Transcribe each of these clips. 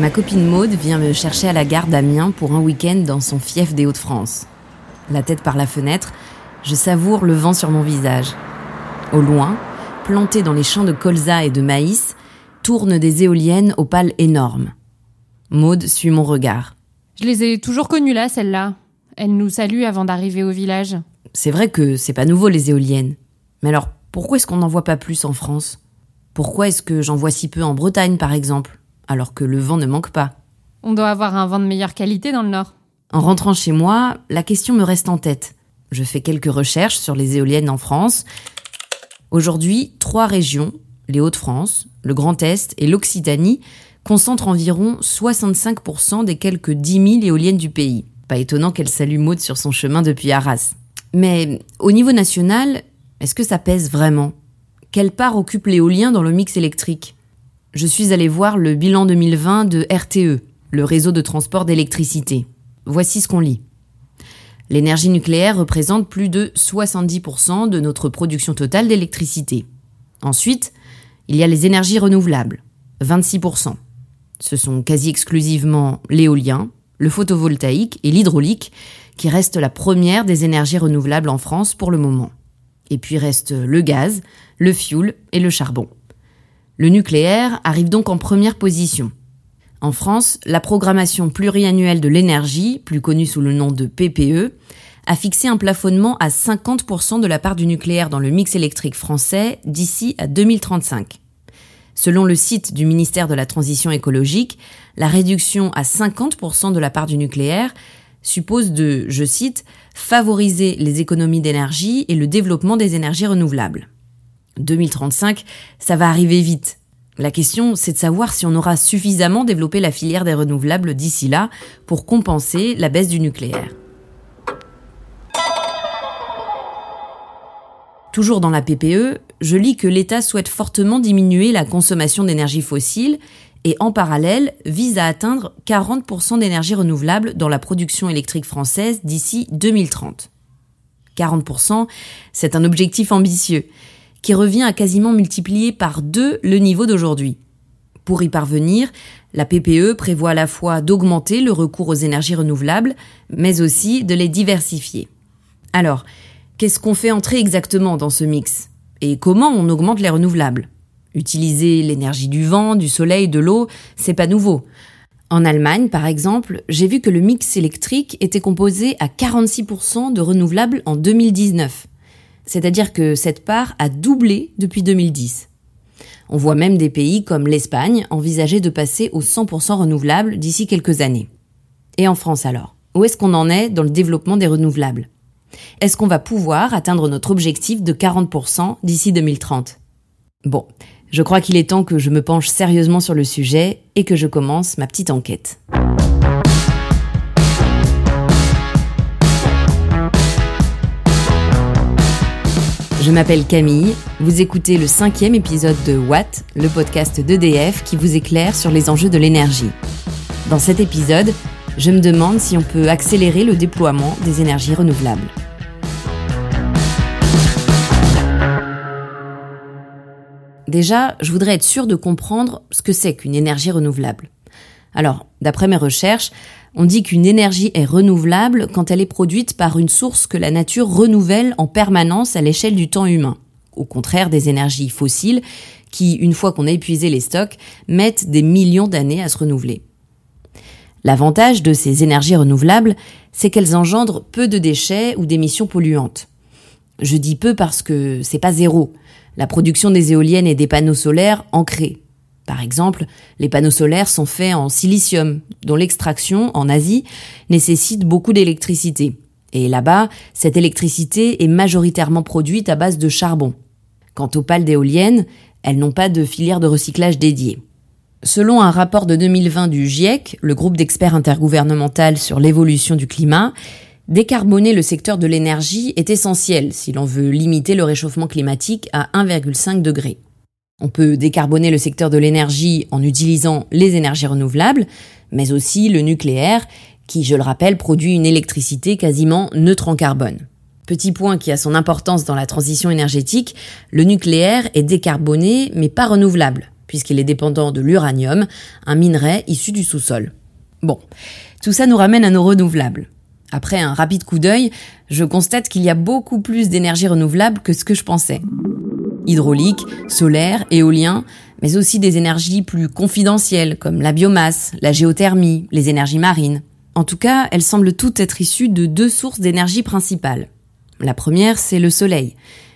Ma copine Maude vient me chercher à la gare d'Amiens pour un week-end dans son fief des Hauts-de-France. La tête par la fenêtre, je savoure le vent sur mon visage. Au loin, plantés dans les champs de colza et de maïs, tournent des éoliennes aux pales énormes. Maude suit mon regard. Je les ai toujours connues là, celles-là. Elles nous saluent avant d'arriver au village. C'est vrai que c'est pas nouveau les éoliennes. Mais alors, pourquoi est-ce qu'on n'en voit pas plus en France? Pourquoi est-ce que j'en vois si peu en Bretagne, par exemple, alors que le vent ne manque pas On doit avoir un vent de meilleure qualité dans le nord. En rentrant chez moi, la question me reste en tête. Je fais quelques recherches sur les éoliennes en France. Aujourd'hui, trois régions, les Hauts-de-France, le Grand Est et l'Occitanie, concentrent environ 65% des quelques 10 000 éoliennes du pays. Pas étonnant qu'elle salue Maud sur son chemin depuis Arras. Mais au niveau national, est-ce que ça pèse vraiment? Quelle part occupe l'éolien dans le mix électrique? Je suis allé voir le bilan 2020 de RTE, le réseau de transport d'électricité. Voici ce qu'on lit. L'énergie nucléaire représente plus de 70% de notre production totale d'électricité. Ensuite, il y a les énergies renouvelables, 26%. Ce sont quasi exclusivement l'éolien, le photovoltaïque et l'hydraulique qui restent la première des énergies renouvelables en France pour le moment. Et puis reste le gaz, le fioul et le charbon. Le nucléaire arrive donc en première position. En France, la programmation pluriannuelle de l'énergie, plus connue sous le nom de PPE, a fixé un plafonnement à 50% de la part du nucléaire dans le mix électrique français d'ici à 2035. Selon le site du ministère de la Transition écologique, la réduction à 50% de la part du nucléaire suppose de, je cite, favoriser les économies d'énergie et le développement des énergies renouvelables. 2035, ça va arriver vite. La question, c'est de savoir si on aura suffisamment développé la filière des renouvelables d'ici là pour compenser la baisse du nucléaire. Toujours dans la PPE, je lis que l'État souhaite fortement diminuer la consommation d'énergie fossile et en parallèle vise à atteindre 40% d'énergie renouvelable dans la production électrique française d'ici 2030. 40%, c'est un objectif ambitieux qui revient à quasiment multiplier par deux le niveau d'aujourd'hui. Pour y parvenir, la PPE prévoit à la fois d'augmenter le recours aux énergies renouvelables, mais aussi de les diversifier. Alors, qu'est-ce qu'on fait entrer exactement dans ce mix? Et comment on augmente les renouvelables? Utiliser l'énergie du vent, du soleil, de l'eau, c'est pas nouveau. En Allemagne, par exemple, j'ai vu que le mix électrique était composé à 46% de renouvelables en 2019. C'est-à-dire que cette part a doublé depuis 2010. On voit même des pays comme l'Espagne envisager de passer aux 100% renouvelables d'ici quelques années. Et en France alors? Où est-ce qu'on en est dans le développement des renouvelables? Est-ce qu'on va pouvoir atteindre notre objectif de 40% d'ici 2030 Bon, je crois qu'il est temps que je me penche sérieusement sur le sujet et que je commence ma petite enquête. Je m'appelle Camille, vous écoutez le cinquième épisode de Watt, le podcast d'EDF qui vous éclaire sur les enjeux de l'énergie. Dans cet épisode, je me demande si on peut accélérer le déploiement des énergies renouvelables. Déjà, je voudrais être sûr de comprendre ce que c'est qu'une énergie renouvelable. Alors, d'après mes recherches, on dit qu'une énergie est renouvelable quand elle est produite par une source que la nature renouvelle en permanence à l'échelle du temps humain. Au contraire des énergies fossiles qui, une fois qu'on a épuisé les stocks, mettent des millions d'années à se renouveler. L'avantage de ces énergies renouvelables, c'est qu'elles engendrent peu de déchets ou d'émissions polluantes. Je dis peu parce que c'est pas zéro la production des éoliennes et des panneaux solaires ancrés. Par exemple, les panneaux solaires sont faits en silicium, dont l'extraction, en Asie, nécessite beaucoup d'électricité. Et là-bas, cette électricité est majoritairement produite à base de charbon. Quant aux pales d'éoliennes, elles n'ont pas de filière de recyclage dédiée. Selon un rapport de 2020 du GIEC, le groupe d'experts intergouvernemental sur l'évolution du climat, Décarboner le secteur de l'énergie est essentiel si l'on veut limiter le réchauffement climatique à 1,5 degré. On peut décarboner le secteur de l'énergie en utilisant les énergies renouvelables, mais aussi le nucléaire, qui, je le rappelle, produit une électricité quasiment neutre en carbone. Petit point qui a son importance dans la transition énergétique, le nucléaire est décarboné mais pas renouvelable, puisqu'il est dépendant de l'uranium, un minerai issu du sous-sol. Bon, tout ça nous ramène à nos renouvelables. Après un rapide coup d'œil, je constate qu'il y a beaucoup plus d'énergie renouvelable que ce que je pensais. Hydraulique, solaire, éolien, mais aussi des énergies plus confidentielles comme la biomasse, la géothermie, les énergies marines. En tout cas, elles semblent toutes être issues de deux sources d'énergie principales. La première, c'est le soleil,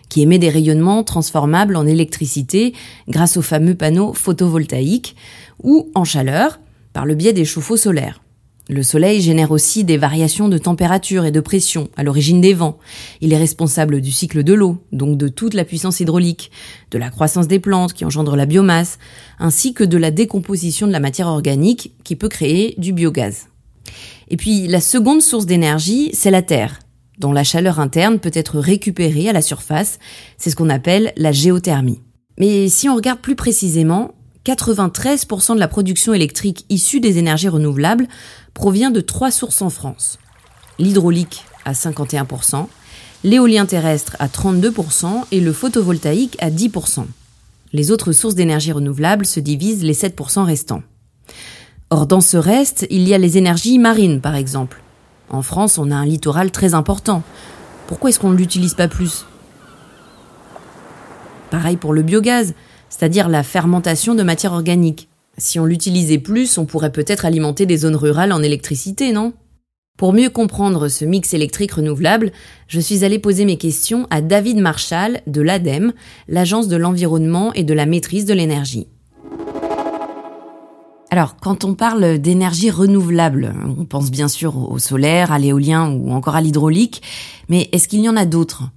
qui émet des rayonnements transformables en électricité grâce aux fameux panneaux photovoltaïques, ou en chaleur, par le biais des chauffe-eau solaires. Le soleil génère aussi des variations de température et de pression à l'origine des vents. Il est responsable du cycle de l'eau, donc de toute la puissance hydraulique, de la croissance des plantes qui engendre la biomasse, ainsi que de la décomposition de la matière organique qui peut créer du biogaz. Et puis la seconde source d'énergie, c'est la Terre, dont la chaleur interne peut être récupérée à la surface. C'est ce qu'on appelle la géothermie. Mais si on regarde plus précisément, 93% de la production électrique issue des énergies renouvelables provient de trois sources en France. L'hydraulique à 51%, l'éolien terrestre à 32% et le photovoltaïque à 10%. Les autres sources d'énergie renouvelables se divisent les 7% restants. Or, dans ce reste, il y a les énergies marines, par exemple. En France, on a un littoral très important. Pourquoi est-ce qu'on ne l'utilise pas plus? Pareil pour le biogaz c'est-à-dire la fermentation de matière organique. Si on l'utilisait plus, on pourrait peut-être alimenter des zones rurales en électricité, non? Pour mieux comprendre ce mix électrique renouvelable, je suis allée poser mes questions à David Marshall de l'ADEME, l'Agence de l'environnement et de la maîtrise de l'énergie. Alors, quand on parle d'énergie renouvelable, on pense bien sûr au solaire, à l'éolien ou encore à l'hydraulique, mais est-ce qu'il y en a d'autres?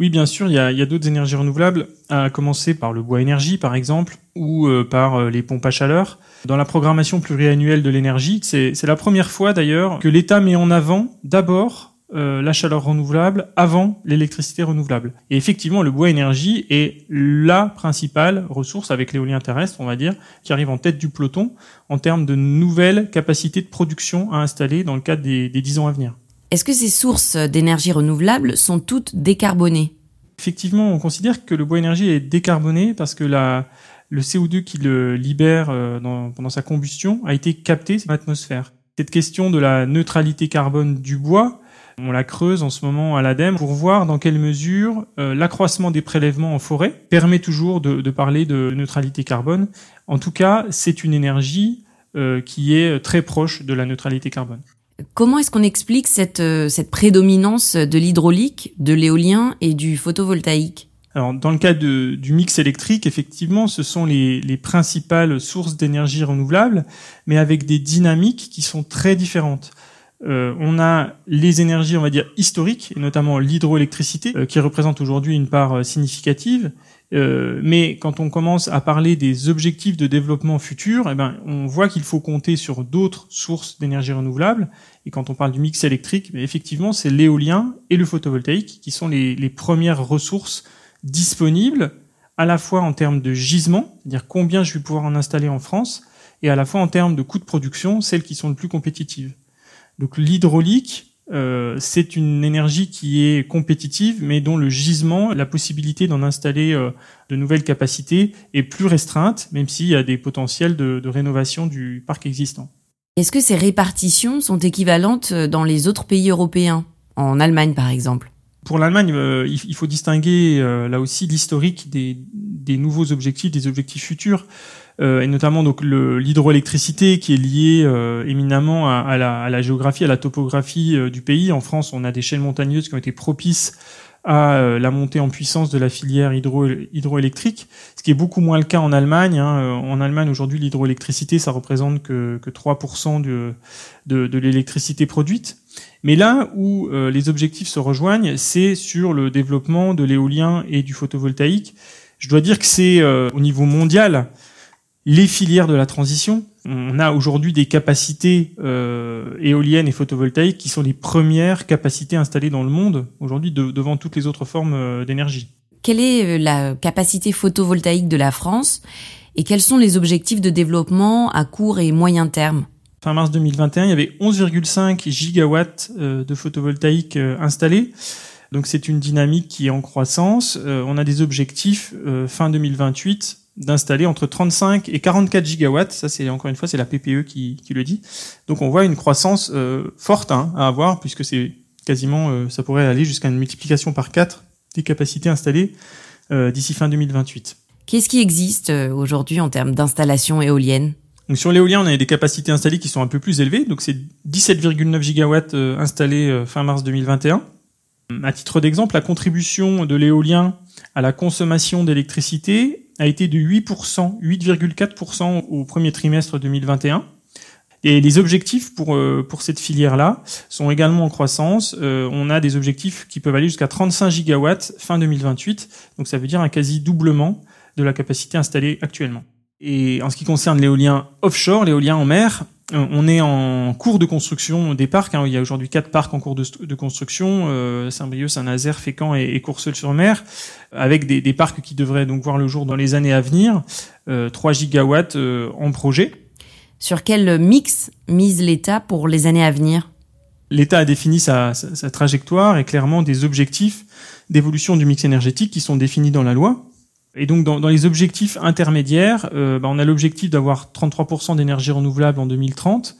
Oui, bien sûr, il y a, d'autres énergies renouvelables, à commencer par le bois énergie, par exemple, ou euh, par euh, les pompes à chaleur. Dans la programmation pluriannuelle de l'énergie, c'est la première fois d'ailleurs que l'État met en avant d'abord euh, la chaleur renouvelable avant l'électricité renouvelable. Et effectivement, le bois énergie est la principale ressource avec l'éolien terrestre, on va dire, qui arrive en tête du peloton en termes de nouvelles capacités de production à installer dans le cadre des, des 10 ans à venir. Est-ce que ces sources d'énergie renouvelable sont toutes décarbonées? Effectivement, on considère que le bois énergie est décarboné parce que le CO2 qu'il libère euh, pendant sa combustion a été capté dans l'atmosphère. Cette question de la neutralité carbone du bois, on la creuse en ce moment à l'ADEME pour voir dans quelle mesure euh, l'accroissement des prélèvements en forêt permet toujours de, de, parler de neutralité carbone. En tout cas, c'est une énergie euh, qui est très proche de la neutralité carbone. Comment est-ce qu'on explique cette, euh, cette prédominance de l'hydraulique, de l'éolien et du photovoltaïque? Alors, dans le cas du mix électrique, effectivement, ce sont les, les principales sources d'énergie renouvelable, mais avec des dynamiques qui sont très différentes. Euh, on a les énergies, on va dire, historiques, et notamment l'hydroélectricité, euh, qui représente aujourd'hui une part significative. Euh, mais quand on commence à parler des objectifs de développement futur, eh ben, on voit qu'il faut compter sur d'autres sources d'énergie renouvelable. Et quand on parle du mix électrique, ben, effectivement, c'est l'éolien et le photovoltaïque qui sont les, premières ressources disponibles, à la fois en termes de gisement, c'est-à-dire combien je vais pouvoir en installer en France, et à la fois en termes de coûts de production, celles qui sont les plus compétitives. Donc l'hydraulique, euh, c'est une énergie qui est compétitive, mais dont le gisement, la possibilité d'en installer euh, de nouvelles capacités est plus restreinte, même s'il y a des potentiels de, de rénovation du parc existant. Est-ce que ces répartitions sont équivalentes dans les autres pays européens, en Allemagne par exemple. Pour l'Allemagne, euh, il faut distinguer euh, là aussi l'historique des, des, nouveaux objectifs, des objectifs futurs, euh, et notamment donc l'hydroélectricité qui est liée euh, éminemment à, à, la, à, la, géographie, à la topographie euh, du pays. En France, on a des chaînes montagneuses qui ont été propices à la montée en puissance de la filière hydro, hydroélectrique, ce qui est beaucoup moins le cas en Allemagne. Hein. En Allemagne, aujourd'hui, l'hydroélectricité, ça représente que, que 3% de, de, de l'électricité produite. Mais là où euh, les objectifs se rejoignent, c'est sur le développement de l'éolien et du photovoltaïque. Je dois dire que c'est euh, au niveau mondial les filières de la transition. On a aujourd'hui des capacités euh, éoliennes et photovoltaïques qui sont les premières capacités installées dans le monde aujourd'hui de, devant toutes les autres formes euh, d'énergie. Quelle est euh, la capacité photovoltaïque de la France et quels sont les objectifs de développement à court et moyen terme? Fin mars 2021, il y avait 11,5 gigawatts de photovoltaïque installés. Donc c'est une dynamique qui est en croissance. on a des objectifs fin 2028 d'installer entre 35 et 44 gigawatts. Ça, c'est encore une fois, c'est la PPE qui, qui, le dit. Donc, on voit une croissance euh, forte hein, à avoir, puisque c'est quasiment, euh, ça pourrait aller jusqu'à une multiplication par 4 des capacités installées euh, d'ici fin 2028. Qu'est-ce qui existe aujourd'hui en termes d'installation éolienne donc sur l'éolien, on a des capacités installées qui sont un peu plus élevées. Donc c'est 17,9 gigawatts installés fin mars 2021. À titre d'exemple, la contribution de l'éolien à la consommation d'électricité a été de 8%, 8,4% au premier trimestre 2021. Et les objectifs pour, euh, pour cette filière-là sont également en croissance. Euh, on a des objectifs qui peuvent aller jusqu'à 35 gigawatts fin 2028. Donc ça veut dire un quasi doublement de la capacité installée actuellement. Et en ce qui concerne l'éolien offshore, l'éolien en mer, on est en cours de construction des parcs. Hein. Il y a aujourd'hui quatre parcs en cours de, construction euh, Saint-Brieuc, Saint-Nazaire, Fécamp et, Courseul-sur-Mer, avec des, parcs qui devraient donc voir le jour dans les années à venir. 3 euh, gigawatts en projet. Sur quel mix mise l'État pour les années à venir? L'État a défini sa, sa trajectoire et clairement des objectifs d'évolution du mix énergétique qui sont définis dans la loi. Et donc dans, les objectifs intermédiaires, euh, bah, on a l'objectif d'avoir 33% d'énergie renouvelable en 2030.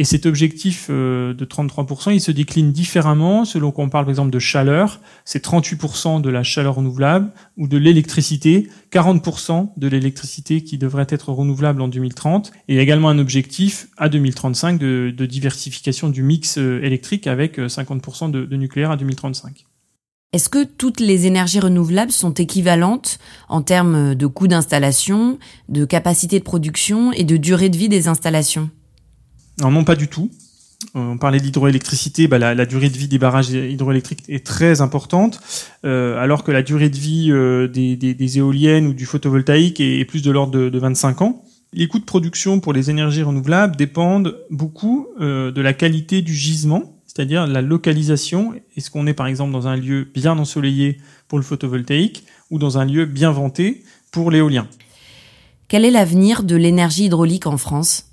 Et cet objectif euh, de 33%, il se décline différemment selon qu'on parle par exemple de chaleur, c'est 38% de la chaleur renouvelable, ou de l'électricité, 40% de l'électricité qui devrait être renouvelable en 2030. Et également un objectif à 2035 de, de diversification du mix euh, électrique avec 50% de, de nucléaire à 2035. Est-ce que toutes les énergies renouvelables sont équivalentes en termes de coût d'installation, de capacité de production et de durée de vie des installations? Non, pas du tout. Euh, on parlait d'hydroélectricité, bah, la, durée de vie des barrages hydroélectriques est très importante, euh, alors que la durée de vie euh, des, éoliennes ou du photovoltaïque est, plus de l'ordre de, de, 25 ans. Les coûts de production pour les énergies renouvelables dépendent beaucoup de la qualité du gisement c'est-à-dire la localisation. Est-ce qu'on est par exemple dans un lieu bien ensoleillé pour le photovoltaïque ou dans un lieu bien venté pour l'éolien? Quel est l'avenir de l'énergie hydraulique en France?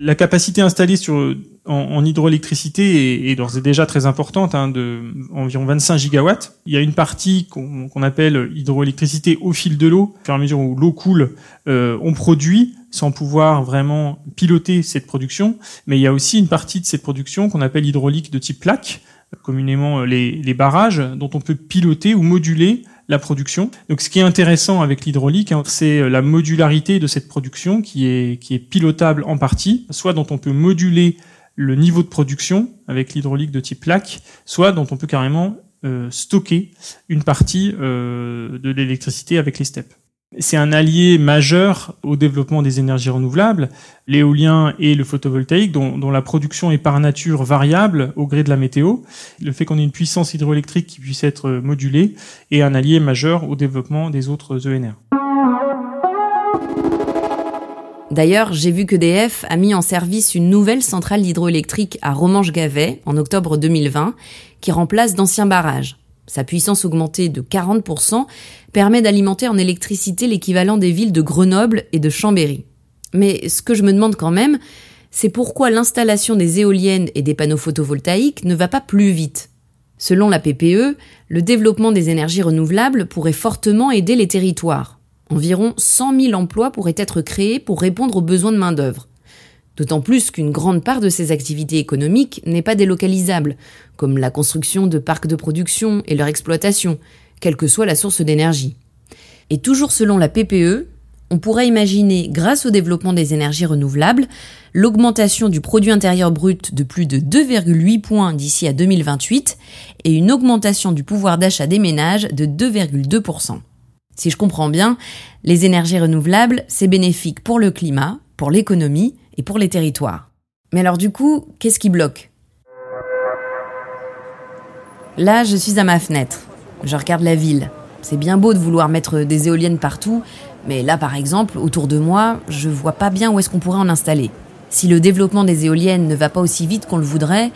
La capacité installée sur, en, hydroélectricité est, d'ores et déjà très importante, hein, de environ 25 gigawatts. Il y a une partie qu'on appelle hydroélectricité au fil de l'eau. Au fur et à mesure où l'eau coule, euh, on produit sans pouvoir vraiment piloter cette production. Mais il y a aussi une partie de cette production qu'on appelle hydraulique de type plaque, communément euh, les, les, barrages, dont on peut piloter ou moduler la production. Donc ce qui est intéressant avec l'hydraulique, hein, c'est euh, la modularité de cette production qui est, qui est pilotable en partie, soit dont on peut moduler le niveau de production avec l'hydraulique de type plaque, soit dont on peut carrément euh, stocker une partie de l'électricité avec les steppes. C'est un allié majeur au développement des énergies renouvelables, l'éolien et le photovoltaïque, dont, la production est par nature variable au gré de la météo. Le fait qu'on ait une puissance hydroélectrique qui puisse être modulée est un allié majeur au développement des autres ENR. D'ailleurs, j'ai vu que DF a mis en service une nouvelle centrale hydroélectrique à Romanche-Gavet en octobre 2020 qui remplace d'anciens barrages. Sa puissance augmentée de 40% permet d'alimenter en électricité l'équivalent des villes de Grenoble et de Chambéry. Mais ce que je me demande quand même, c'est pourquoi l'installation des éoliennes et des panneaux photovoltaïques ne va pas plus vite? Selon la PPE, le développement des énergies renouvelables pourrait fortement aider les territoires. Environ 100 000 emplois pourraient être créés pour répondre aux besoins de main-d'œuvre. D'autant plus qu'une grande part de ces activités économiques n'est pas délocalisable, comme la construction de parcs de production et leur exploitation, quelle que soit la source d'énergie. Et toujours selon la PPE, on pourrait imaginer, grâce au développement des énergies renouvelables, l'augmentation du produit intérieur brut de plus de 2,8 points d'ici à 2028 et une augmentation du pouvoir d'achat des ménages de 2,2%. Si je comprends bien, les énergies renouvelables, c'est bénéfique pour le climat, pour l'économie et pour les territoires. Mais alors du coup, qu'est-ce qui bloque? Là, je suis à ma fenêtre. Je regarde la ville. C'est bien beau de vouloir mettre des éoliennes partout, mais là par exemple, autour de moi, je vois pas bien où est-ce qu'on pourrait en installer. Si le développement des éoliennes ne va pas aussi vite qu'on le voudrait,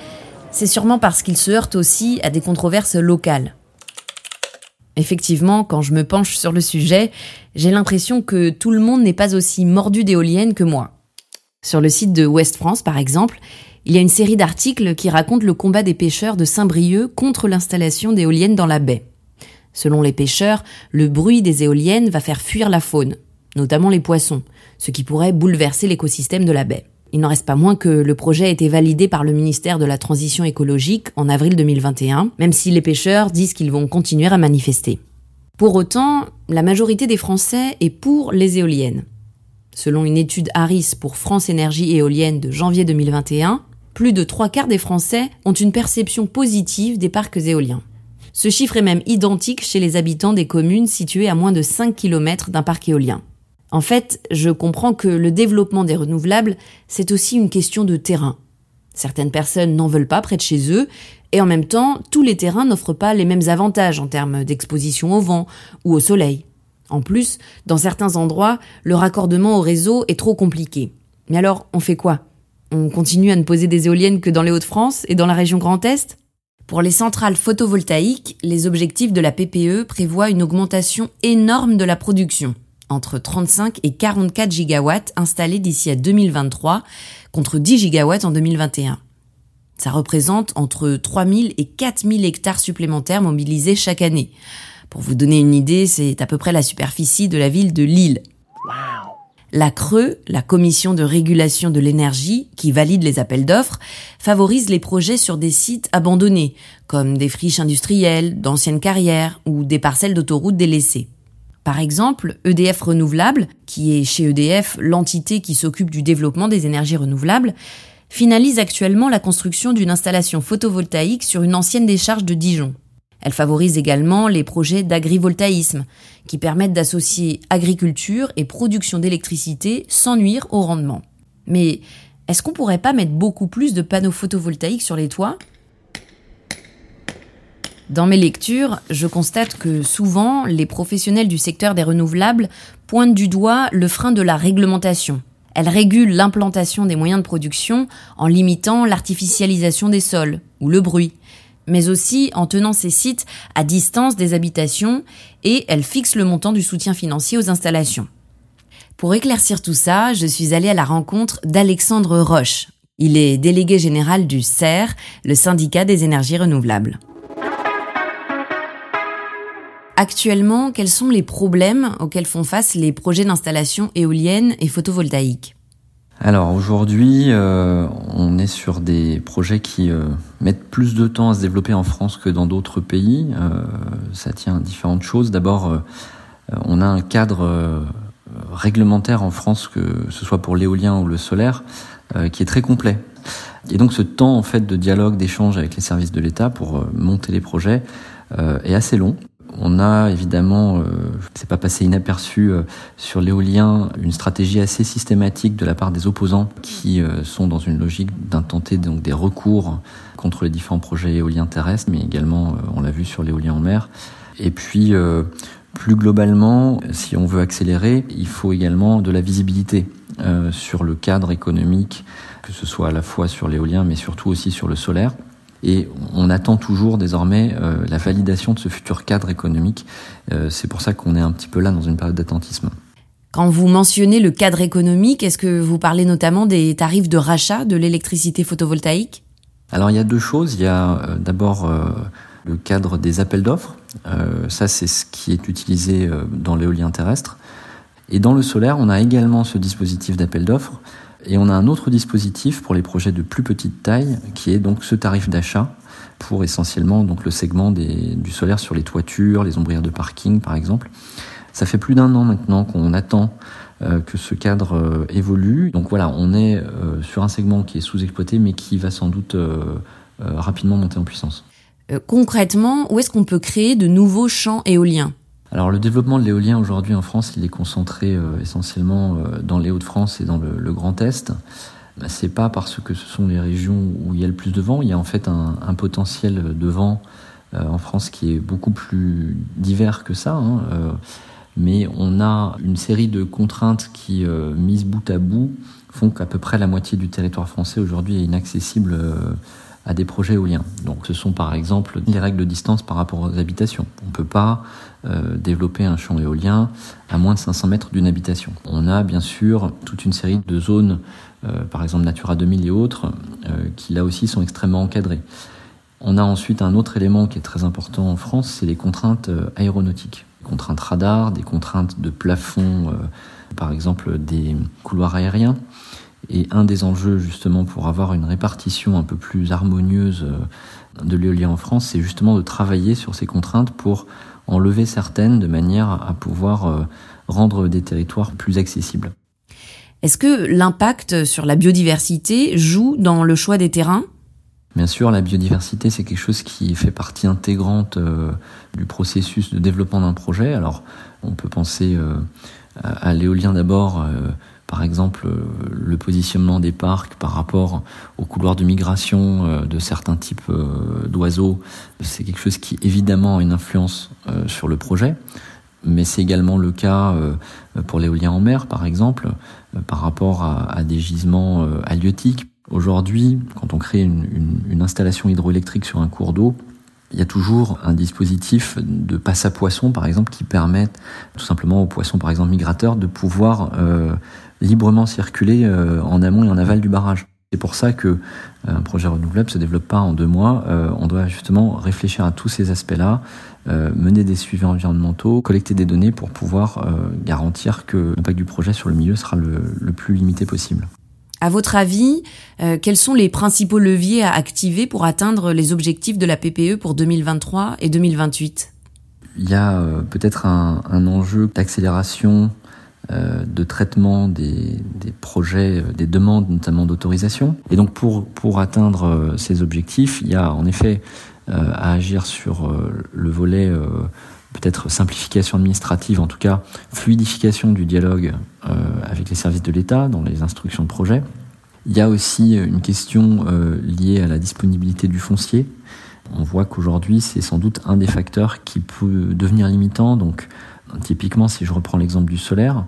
c'est sûrement parce qu'il se heurte aussi à des controverses locales. Effectivement, quand je me penche sur le sujet, j'ai l'impression que tout le monde n'est pas aussi mordu d'éoliennes que moi. Sur le site de Ouest France, par exemple, il y a une série d'articles qui racontent le combat des pêcheurs de Saint-Brieuc contre l'installation d'éoliennes dans la baie. Selon les pêcheurs, le bruit des éoliennes va faire fuir la faune. notamment les poissons, ce qui pourrait bouleverser l'écosystème de la baie. Il n'en reste pas moins que le projet a été validé par le ministère de la Transition écologique en avril 2021, même si les pêcheurs disent qu'ils vont continuer à manifester. Pour autant, la majorité des Français est pour les éoliennes. Selon une étude Harris pour France Énergie Éolienne de janvier 2021, plus de trois quarts des Français ont une perception positive des parcs éoliens. Ce chiffre est même identique chez les habitants des communes situées à moins de 5 km d'un parc éolien. En fait, je comprends que le développement des renouvelables, c'est aussi une question de terrain. Certaines personnes n'en veulent pas près de chez eux, et en même temps, tous les terrains n'offrent pas les mêmes avantages en termes d'exposition au vent ou au soleil. En plus, dans certains endroits, le raccordement au réseau est trop compliqué. Mais alors, on fait quoi? On continue à ne poser des éoliennes que dans les Hauts-de-France et dans la région Grand Est? Pour les centrales photovoltaïques, les objectifs de la PPE prévoient une augmentation énorme de la production entre 35 et 44 gigawatts installés d'ici à 2023 contre 10 gigawatts en 2021. Ça représente entre 3000 et 4000 hectares supplémentaires mobilisés chaque année. Pour vous donner une idée, c'est à peu près la superficie de la ville de Lille. La Creux, la commission de régulation de l'énergie, qui valide les appels d'offres, favorise les projets sur des sites abandonnés, comme des friches industrielles, d'anciennes carrières ou des parcelles d'autoroutes délaissées. Par exemple, EDF Renouvelable, qui est chez EDF l'entité qui s'occupe du développement des énergies renouvelables, finalise actuellement la construction d'une installation photovoltaïque sur une ancienne décharge de Dijon. Elle favorise également les projets d'agrivoltaïsme, qui permettent d'associer agriculture et production d'électricité sans nuire au rendement. Mais est-ce qu'on pourrait pas mettre beaucoup plus de panneaux photovoltaïques sur les toits? Dans mes lectures, je constate que souvent, les professionnels du secteur des renouvelables pointent du doigt le frein de la réglementation. Elle régule l'implantation des moyens de production en limitant l'artificialisation des sols ou le bruit, mais aussi en tenant ces sites à distance des habitations et elle fixe le montant du soutien financier aux installations. Pour éclaircir tout ça, je suis allée à la rencontre d'Alexandre Roche. Il est délégué général du CER, le syndicat des énergies renouvelables. Actuellement, quels sont les problèmes auxquels font face les projets d'installation éolienne et photovoltaïque alors aujourd'hui, euh, on est sur des projets qui euh, mettent plus de temps à se développer en France que dans d'autres pays. Euh, ça tient à différentes choses. D'abord, on a un cadre réglementaire en France, que ce soit pour l'éolien ou le solaire, qui est très complet. Et donc ce temps en fait de dialogue, d'échange avec les services de l'État pour monter les projets est assez long. On a évidemment, euh, c'est pas passé inaperçu euh, sur l'éolien, une stratégie assez systématique de la part des opposants qui euh, sont dans une logique d'intenter donc des recours contre les différents projets éoliens terrestres, mais également, euh, on l'a vu sur l'éolien en mer. Et puis, plus globalement, si on veut accélérer, il faut également de la visibilité sur le cadre économique, que ce soit à la fois sur l'éolien, mais surtout aussi sur le solaire. Et on attend toujours désormais euh, la validation de ce futur cadre économique. Euh, c'est pour ça qu'on est un petit peu là dans une période d'attentisme. Quand vous mentionnez le cadre économique, est-ce que vous parlez notamment des tarifs de rachat de l'électricité photovoltaïque? Alors il y a deux choses. Il y a euh, d'abord le cadre des appels d'offres. ça c'est ce qui est utilisé dans l'éolien terrestre. Et dans le solaire, on a également ce dispositif d'appel d'offres et on a un autre dispositif pour les projets de plus petite taille, qui est donc ce tarif d'achat pour essentiellement donc le segment du solaire sur les toitures, les ombrières de parking par exemple. Ça fait plus d'un an maintenant qu'on attend euh, que ce cadre euh, évolue. Donc voilà, on est euh, sur un segment qui est sous-exploité, mais qui va sans doute rapidement monter en puissance. concrètement, où est-ce qu'on peut créer de nouveaux champs éoliens? Alors le développement de l'éolien aujourd'hui en France, il est concentré euh, essentiellement euh, dans les Hauts-de-France et dans le, Grand Est. Bah, c'est pas parce que ce sont les régions où il y a le plus de vent. Il y a en fait un, potentiel de vent euh, en France qui est beaucoup plus divers que ça. Hein, mais on a une série de contraintes qui, mises bout à bout, font qu'à peu près la moitié du territoire français aujourd'hui est inaccessible à des projets éoliens. Donc ce sont par exemple les règles de distance par rapport aux habitations. On ne peut pas euh, développer un champ éolien à moins de 500 mètres d'une habitation. On a bien sûr toute une série de zones, euh, par exemple Natura 2000 et autres, euh, qui là aussi sont extrêmement encadrées. On a ensuite un autre élément qui est très important en France, c'est les contraintes aéronautiques. Contraintes radar, des contraintes de plafond, par exemple des couloirs aériens. Et un des enjeux justement pour avoir une répartition un peu plus harmonieuse de l'éolien en France, c'est justement de travailler sur ces contraintes pour en lever certaines de manière à pouvoir rendre des territoires plus accessibles. Est-ce que l'impact sur la biodiversité joue dans le choix des terrains? Bien sûr, la biodiversité, c'est quelque chose qui fait partie intégrante euh, du processus de développement d'un projet. Alors, on peut penser euh, à, l'éolien d'abord, euh, par exemple, le positionnement des parcs par rapport aux couloirs de migration de certains types d'oiseaux. C'est quelque chose qui, évidemment, a une influence sur le projet. Mais c'est également le cas pour l'éolien en mer, par exemple, par rapport à, des gisements halieutiques Aujourd'hui, quand on crée une, installation hydroélectrique sur un cours d'eau, il y a toujours un dispositif de passe à poisson, par exemple, qui permet tout simplement aux poissons, par exemple migrateurs, de pouvoir euh, librement circuler euh, en amont et en aval du barrage. C'est pour ça que euh, un projet renouvelable se développe pas en deux mois. on doit justement réfléchir à tous ces aspects-là, mener des suivis environnementaux, collecter des données pour pouvoir garantir que l'impact du projet sur le milieu sera le plus limité possible. À votre avis, euh, quels sont les principaux leviers à activer pour atteindre les objectifs de la PPE pour 2023 et 2028 Il y a euh, peut-être un, enjeu d'accélération euh, de traitement des, projets, des demandes notamment d'autorisation. Et donc pour, pour atteindre ces objectifs, il y a en effet à agir sur le volet peut-être simplification administrative, en tout cas fluidification du dialogue euh, avec les services de l'État dans les instructions de projet. Il y a aussi une question euh, liée à la disponibilité du foncier. On voit qu'aujourd'hui, c'est sans doute un des facteurs qui peut devenir limitant. Donc, typiquement, si je reprends l'exemple du solaire,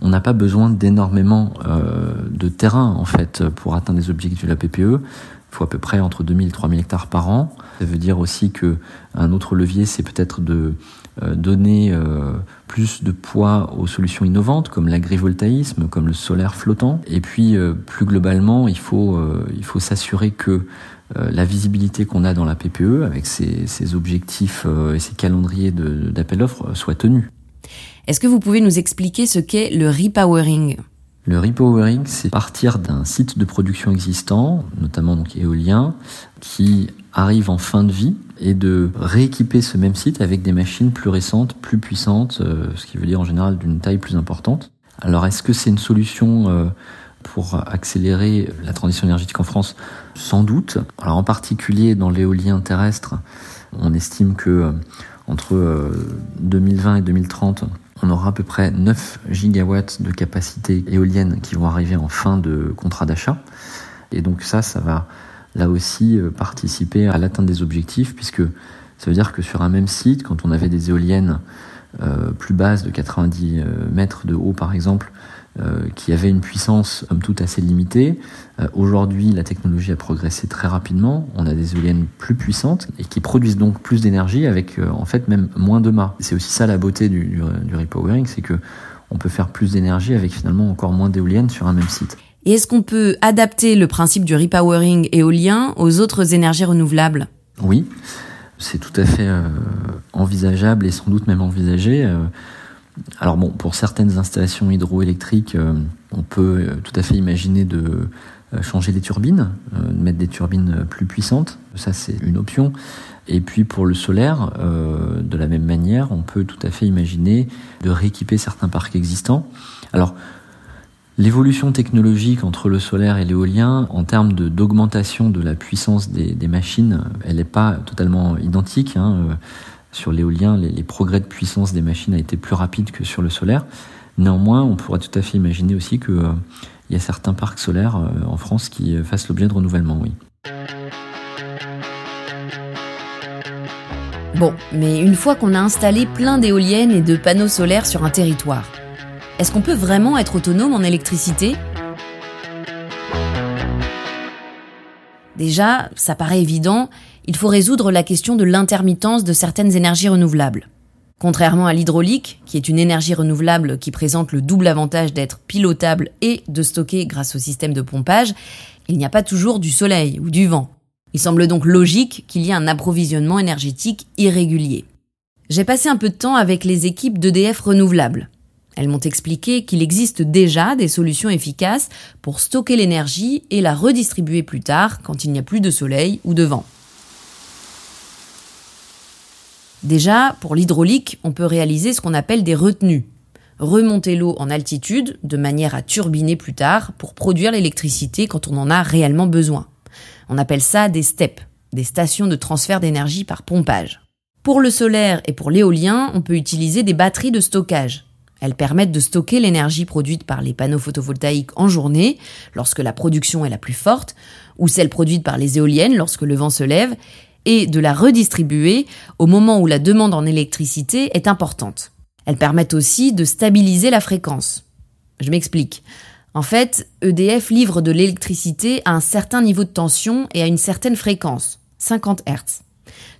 on n'a pas besoin d'énormément euh, de terrain en fait pour atteindre les objectifs de la PPE. Il faut à peu près entre 2000 et 3000 hectares par an. Ça veut dire aussi que un autre levier, c'est peut-être de euh, donner euh, plus de poids aux solutions innovantes comme l'agrivoltaïsme, comme le solaire flottant. Et puis plus globalement, il faut il faut s'assurer que la visibilité qu'on a dans la PPE avec ses, objectifs et ses calendriers d'appel d'offres soit tenue. Est-ce que vous pouvez nous expliquer ce qu'est le repowering? Le repowering, c'est partir d'un site de production existant, notamment donc éolien, qui arrive en fin de vie et de rééquiper ce même site avec des machines plus récentes, plus puissantes, euh, ce qui veut dire en général d'une taille plus importante. Alors est-ce que c'est une solution euh, pour accélérer la transition énergétique en France Sans doute. Alors en particulier dans l'éolien terrestre, on estime que euh, entre 2020 et 2030, on aura à peu près 9 gigawatts de capacité éolienne qui vont arriver en fin de contrat d'achat. Et donc ça, ça va là aussi euh, participer à l'atteinte des objectifs, puisque ça veut dire que sur un même site, quand on avait des éoliennes euh, plus basses de 90 euh, mètres de haut par exemple, qui avaient une puissance somme toute assez limitée. Aujourd'hui, la technologie a progressé très rapidement. On a des éoliennes plus puissantes et qui produisent donc plus d'énergie avec en fait même moins de mâts. C'est aussi ça la beauté du, du, repowering, c'est que on peut faire plus d'énergie avec finalement encore moins d'éoliennes sur un même site. Et est-ce qu'on peut adapter le principe du repowering éolien aux autres énergies renouvelables? Oui, c'est tout à fait euh, envisageable et sans doute même envisagé. Euh, alors bon, pour certaines installations hydroélectriques, euh, on peut tout à fait imaginer de changer les turbines, de mettre des turbines plus puissantes. Ça, c'est une option. Et puis pour le solaire, de la même manière, on peut tout à fait imaginer de rééquiper certains parcs existants. Alors, L'évolution technologique entre le solaire et l'éolien, en termes d'augmentation de, la puissance des, machines, elle n'est pas totalement identique. Hein. Euh, sur l'éolien, les, progrès de puissance des machines a été plus rapide que sur le solaire. Néanmoins, on pourrait tout à fait imaginer aussi qu'il euh, y a certains parcs solaires euh, en France qui fassent l'objet de renouvellement, oui. Bon, mais une fois qu'on a installé plein d'éoliennes et de panneaux solaires sur un territoire, est-ce qu'on peut vraiment être autonome en électricité? Déjà, ça paraît évident, il faut résoudre la question de l'intermittence de certaines énergies renouvelables. Contrairement à l'hydraulique, qui est une énergie renouvelable qui présente le double avantage d'être pilotable et de stocker grâce au système de pompage, il n'y a pas toujours du soleil ou du vent. Il semble donc logique qu'il y ait un approvisionnement énergétique irrégulier. J'ai passé un peu de temps avec les équipes d'EDF renouvelables. Elles m'ont expliqué qu'il existe déjà des solutions efficaces pour stocker l'énergie et la redistribuer plus tard quand il n'y a plus de soleil ou de vent. Déjà, pour l'hydraulique, on peut réaliser ce qu'on appelle des retenues. Remonter l'eau en altitude de manière à turbiner plus tard pour produire l'électricité quand on en a réellement besoin. On appelle ça des steps, des stations de transfert d'énergie par pompage. Pour le solaire et pour l'éolien, on peut utiliser des batteries de stockage. Elles permettent de stocker l'énergie produite par les panneaux photovoltaïques en journée, lorsque la production est la plus forte, ou celle produite par les éoliennes lorsque le vent se lève, et de la redistribuer au moment où la demande en électricité est importante. Elles permettent aussi de stabiliser la fréquence. Je m'explique. En fait, EDF livre de l'électricité à un certain niveau de tension et à une certaine fréquence, 50 Hz.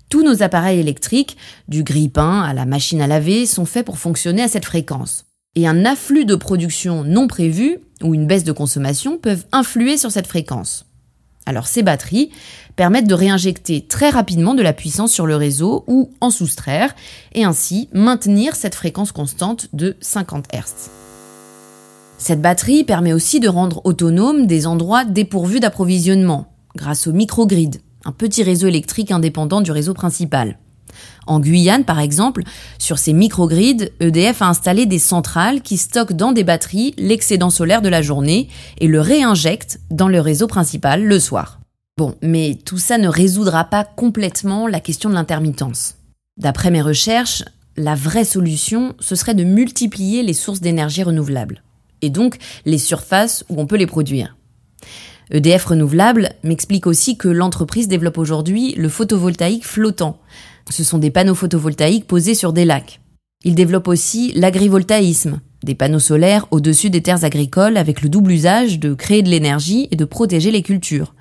Tous nos appareils électriques, du grille-pain à la machine à laver, sont faits pour fonctionner à cette fréquence. Et un afflux de production non prévu ou une baisse de consommation peuvent influer sur cette fréquence. Alors ces batteries permettent de réinjecter très rapidement de la puissance sur le réseau ou en soustraire et ainsi maintenir cette fréquence constante de 50 Hz. Cette batterie permet aussi de rendre autonomes des endroits dépourvus d'approvisionnement grâce au microgrid, un petit réseau électrique indépendant du réseau principal. En Guyane, par exemple, sur ces microgrids, EDF a installé des centrales qui stockent dans des batteries l'excédent solaire de la journée et le réinjectent dans le réseau principal le soir. Bon, mais tout ça ne résoudra pas complètement la question de l'intermittence. D'après mes recherches, la vraie solution, ce serait de multiplier les sources d'énergie renouvelables, et donc les surfaces où on peut les produire. EDF Renouvelable m'explique aussi que l'entreprise développe aujourd'hui le photovoltaïque flottant. Ce sont des panneaux photovoltaïques posés sur des lacs. Il développe aussi l'agrivoltaïsme, des panneaux solaires au-dessus des terres agricoles avec le double usage de créer de l'énergie et de protéger les cultures.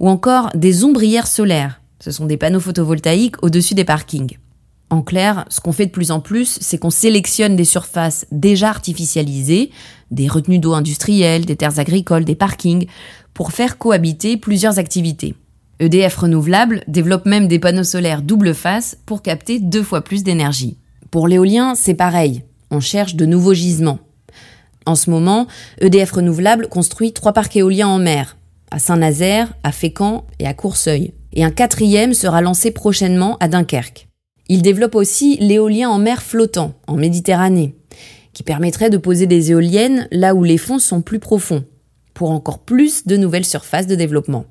Ou encore des ombrières solaires. Ce sont des panneaux photovoltaïques au-dessus des parkings. En clair, ce qu'on fait de plus en plus, c'est qu'on sélectionne des surfaces déjà artificialisées, des retenues d'eau industrielles, des terres agricoles, des parkings, pour faire cohabiter plusieurs activités. EDF Renouvelable développe même des panneaux solaires double face pour capter deux fois plus d'énergie. Pour l'éolien, c'est pareil. On cherche de nouveaux gisements. En ce moment, EDF Renouvelable construit trois parcs éoliens en mer, à Saint-Nazaire, à Fécamp et à Courceuil. Et un quatrième sera lancé prochainement à Dunkerque. Il développe aussi l'éolien en mer flottant, en Méditerranée, qui permettrait de poser des éoliennes là où les fonds sont plus profonds, pour encore plus de nouvelles surfaces de développement.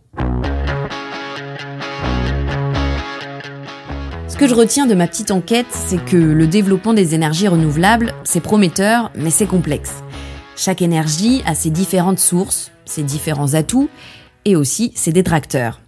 Que je retiens de ma petite enquête, c'est que le développement des énergies renouvelables, c'est prometteur, mais c'est complexe. Chaque énergie a ses différentes sources, ses différents atouts et aussi ses détracteurs.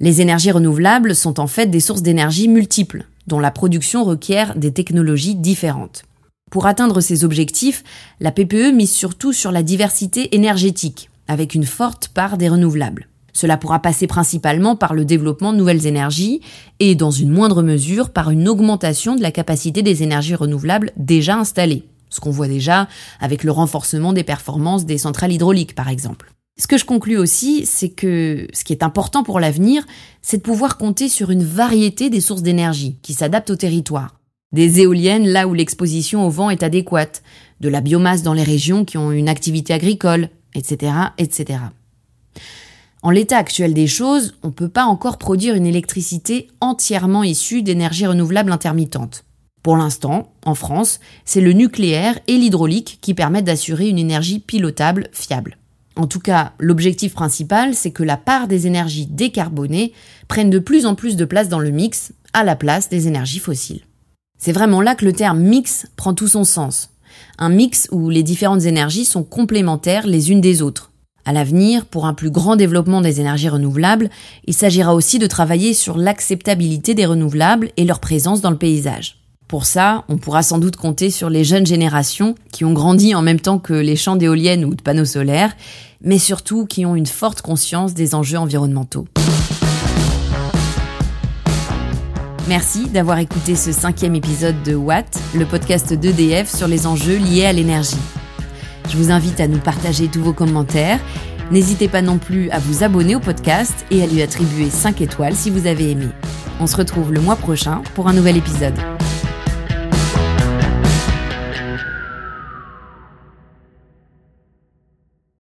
Les énergies renouvelables sont en fait des sources d'énergie multiples, dont la production requiert des technologies différentes. Pour atteindre ces objectifs, la PPE mise surtout sur la diversité énergétique, avec une forte part des renouvelables. Cela pourra passer principalement par le développement de nouvelles énergies et, dans une moindre mesure, par une augmentation de la capacité des énergies renouvelables déjà installées, ce qu'on voit déjà avec le renforcement des performances des centrales hydrauliques, par exemple. Ce que je conclus aussi, c'est que ce qui est important pour l'avenir, c'est de pouvoir compter sur une variété des sources d'énergie qui s'adaptent au territoire des éoliennes là où l'exposition au vent est adéquate, de la biomasse dans les régions qui ont une activité agricole, etc., etc. En l'état actuel des choses, on ne peut pas encore produire une électricité entièrement issue d'énergie renouvelable intermittente. Pour l'instant, en France, c'est le nucléaire et l'hydraulique qui permettent d'assurer une énergie pilotable fiable. En tout cas, l'objectif principal, c'est que la part des énergies décarbonées prenne de plus en plus de place dans le mix, à la place des énergies fossiles. C'est vraiment là que le terme mix prend tout son sens. Un mix où les différentes énergies sont complémentaires les unes des autres. À l'avenir, pour un plus grand développement des énergies renouvelables, il s'agira aussi de travailler sur l'acceptabilité des renouvelables et leur présence dans le paysage. Pour ça, on pourra sans doute compter sur les jeunes générations qui ont grandi en même temps que les champs d'éoliennes ou de panneaux solaires, mais surtout qui ont une forte conscience des enjeux environnementaux. Merci d'avoir écouté ce cinquième épisode de Watt, le podcast d'EDF sur les enjeux liés à l'énergie. Je vous invite à nous partager tous vos commentaires N'hésitez pas non plus à vous abonner au podcast et à lui attribuer 5 étoiles si vous avez aimé. On se retrouve le mois prochain pour un nouvel épisode.